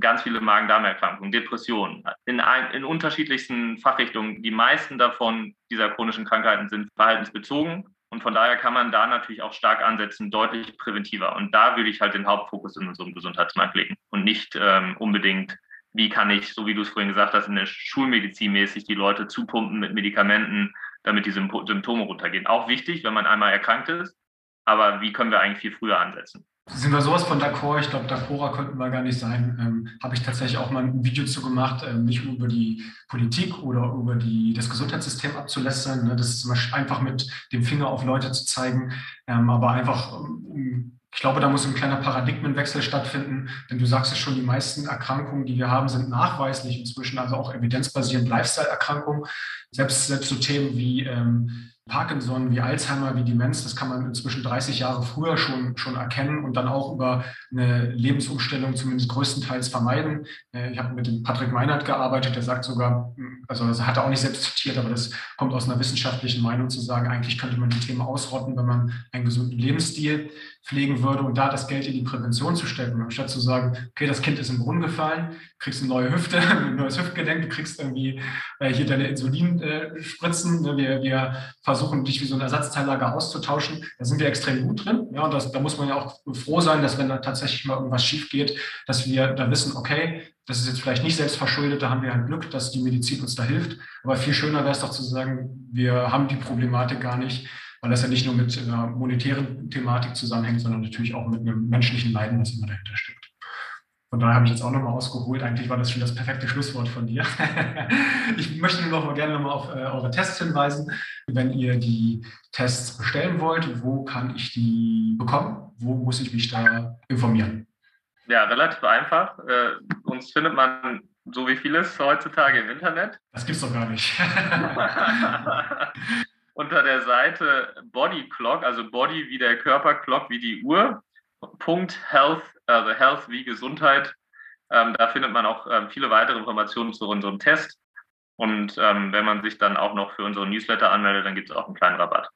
ganz viele Magen-Darm-Erkrankungen, Depressionen, in, ein, in unterschiedlichsten Fachrichtungen. Die meisten davon dieser chronischen Krankheiten sind verhaltensbezogen und von daher kann man da natürlich auch stark ansetzen, deutlich präventiver. Und da würde ich halt den Hauptfokus in unserem Gesundheitsmarkt legen und nicht ähm, unbedingt, wie kann ich, so wie du es vorhin gesagt hast, in der Schulmedizin mäßig die Leute zupumpen mit Medikamenten, damit die Symptome runtergehen. Auch wichtig, wenn man einmal erkrankt ist. Aber wie können wir eigentlich viel früher ansetzen? Sind wir sowas von d'accord? Ich glaube, d'accorder könnten wir gar nicht sein. Ähm, Habe ich tatsächlich auch mal ein Video zu gemacht, ähm, nicht über die Politik oder über die, das Gesundheitssystem abzulästern. Ne? Das ist Beispiel einfach mit dem Finger auf Leute zu zeigen, ähm, aber einfach, um ich glaube, da muss ein kleiner Paradigmenwechsel stattfinden, denn du sagst es schon, die meisten Erkrankungen, die wir haben, sind nachweislich inzwischen, also auch evidenzbasierend Lifestyle-Erkrankungen. Selbst, selbst so Themen wie ähm, Parkinson, wie Alzheimer, wie Demenz, das kann man inzwischen 30 Jahre früher schon, schon erkennen und dann auch über eine Lebensumstellung zumindest größtenteils vermeiden. Äh, ich habe mit dem Patrick Meinert gearbeitet, der sagt sogar, also das hat er auch nicht selbst zitiert, aber das kommt aus einer wissenschaftlichen Meinung zu sagen, eigentlich könnte man die Themen ausrotten, wenn man einen gesunden Lebensstil pflegen würde und da das Geld in die Prävention zu stecken, anstatt zu sagen, okay, das Kind ist im Brunnen gefallen, kriegst eine neue Hüfte, ein neues Hüftgelenk, du kriegst irgendwie äh, hier deine Insulinspritzen, äh, wir, wir versuchen dich wie so ein Ersatzteillager auszutauschen, da sind wir extrem gut drin, ja, und das, da muss man ja auch froh sein, dass wenn da tatsächlich mal irgendwas schief geht, dass wir da wissen, okay, das ist jetzt vielleicht nicht selbstverschuldet, da haben wir ein Glück, dass die Medizin uns da hilft, aber viel schöner wäre es doch zu sagen, wir haben die Problematik gar nicht, weil das ja nicht nur mit einer monetären Thematik zusammenhängt, sondern natürlich auch mit einem menschlichen Leiden, das immer dahinter steckt. Von daher habe ich jetzt auch nochmal ausgeholt. Eigentlich war das schon das perfekte Schlusswort von dir. ich möchte nur noch mal gerne nochmal auf äh, eure Tests hinweisen. Wenn ihr die Tests bestellen wollt, wo kann ich die bekommen? Wo muss ich mich da informieren? Ja, relativ einfach. Äh, uns findet man so wie vieles heutzutage im Internet. Das gibt's doch gar nicht. unter der Seite Body Clock, also Body wie der Körper, Clock wie die Uhr, Punkt Health, also Health wie Gesundheit. Ähm, da findet man auch ähm, viele weitere Informationen zu unserem Test. Und ähm, wenn man sich dann auch noch für unseren Newsletter anmeldet, dann gibt es auch einen kleinen Rabatt.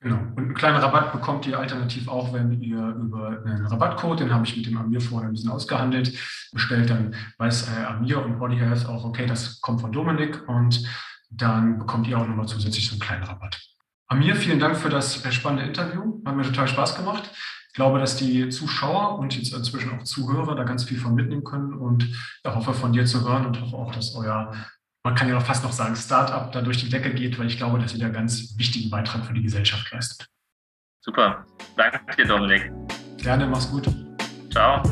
Genau. Und einen kleinen Rabatt bekommt ihr alternativ auch, wenn ihr über einen Rabattcode, den habe ich mit dem Amir vorher ein bisschen ausgehandelt, bestellt, dann weiß äh, Amir und Body Health auch, okay, das kommt von Dominik und dann bekommt ihr auch nochmal zusätzlich so einen kleinen Rabatt. Amir, vielen Dank für das spannende Interview. Hat mir total Spaß gemacht. Ich glaube, dass die Zuschauer und jetzt inzwischen auch Zuhörer da ganz viel von mitnehmen können und ich hoffe von dir zu hören und hoffe auch, dass euer, man kann ja noch fast noch sagen, Startup da durch die Decke geht, weil ich glaube, dass ihr da einen ganz wichtigen Beitrag für die Gesellschaft leistet. Super. Danke dir, Dominik. Gerne, mach's gut. Ciao.